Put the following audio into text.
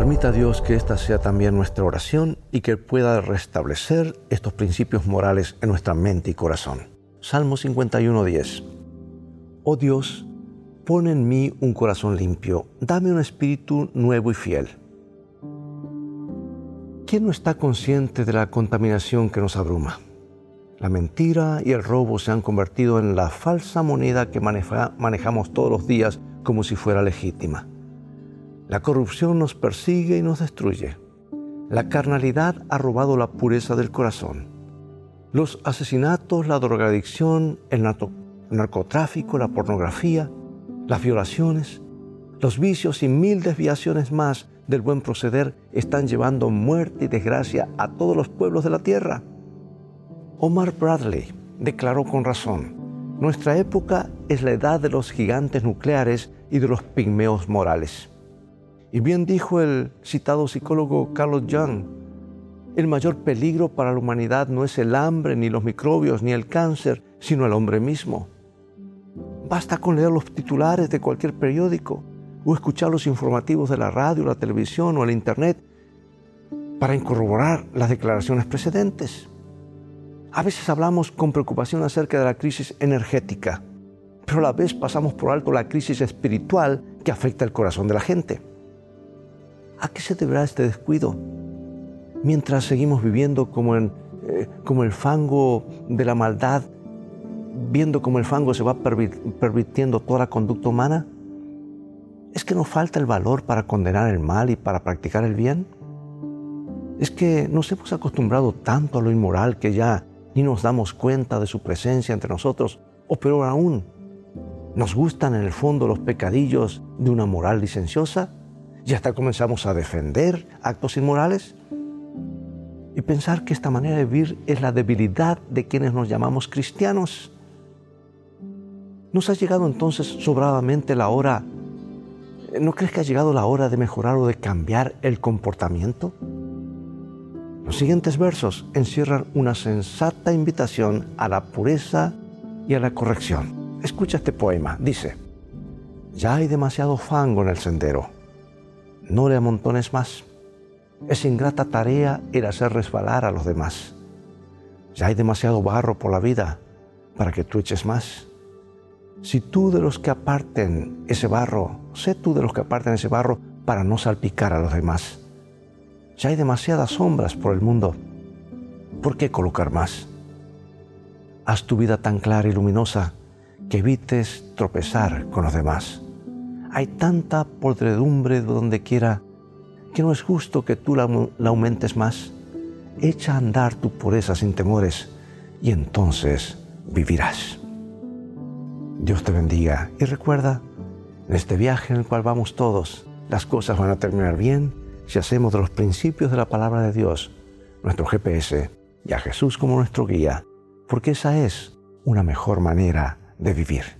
Permita Dios que esta sea también nuestra oración y que pueda restablecer estos principios morales en nuestra mente y corazón. Salmo 51.10. Oh Dios, pon en mí un corazón limpio, dame un espíritu nuevo y fiel. ¿Quién no está consciente de la contaminación que nos abruma? La mentira y el robo se han convertido en la falsa moneda que manejamos todos los días como si fuera legítima. La corrupción nos persigue y nos destruye. La carnalidad ha robado la pureza del corazón. Los asesinatos, la drogadicción, el narcotráfico, la pornografía, las violaciones, los vicios y mil desviaciones más del buen proceder están llevando muerte y desgracia a todos los pueblos de la tierra. Omar Bradley declaró con razón, nuestra época es la edad de los gigantes nucleares y de los pigmeos morales. Y bien dijo el citado psicólogo Carlos Jung, el mayor peligro para la humanidad no es el hambre, ni los microbios, ni el cáncer, sino el hombre mismo. Basta con leer los titulares de cualquier periódico o escuchar los informativos de la radio, la televisión o el internet para incorroborar las declaraciones precedentes. A veces hablamos con preocupación acerca de la crisis energética, pero a la vez pasamos por alto la crisis espiritual que afecta el corazón de la gente. ¿A qué se deberá este descuido? Mientras seguimos viviendo como, en, eh, como el fango de la maldad, viendo cómo el fango se va permitiendo toda la conducta humana, ¿es que nos falta el valor para condenar el mal y para practicar el bien? ¿Es que nos hemos acostumbrado tanto a lo inmoral que ya ni nos damos cuenta de su presencia entre nosotros, o peor aún, nos gustan en el fondo los pecadillos de una moral licenciosa y hasta comenzamos a defender actos inmorales y pensar que esta manera de vivir es la debilidad de quienes nos llamamos cristianos. ¿Nos ha llegado entonces sobradamente la hora? ¿No crees que ha llegado la hora de mejorar o de cambiar el comportamiento? Los siguientes versos encierran una sensata invitación a la pureza y a la corrección. Escucha este poema. Dice, ya hay demasiado fango en el sendero. No le amontones más. Es ingrata tarea el hacer resbalar a los demás. Ya hay demasiado barro por la vida para que tú eches más. Si tú de los que aparten ese barro, sé tú de los que aparten ese barro para no salpicar a los demás. Ya hay demasiadas sombras por el mundo. ¿Por qué colocar más? Haz tu vida tan clara y luminosa que evites tropezar con los demás. Hay tanta podredumbre donde quiera que no es justo que tú la, aumentes más. Echa a andar tu pureza sin temores y entonces vivirás. Dios te bendiga y recuerda, en este viaje en el cual vamos todos, las cosas van a terminar bien si hacemos de los principios de la palabra de Dios nuestro GPS y a Jesús como nuestro guía, porque esa es una mejor manera de vivir.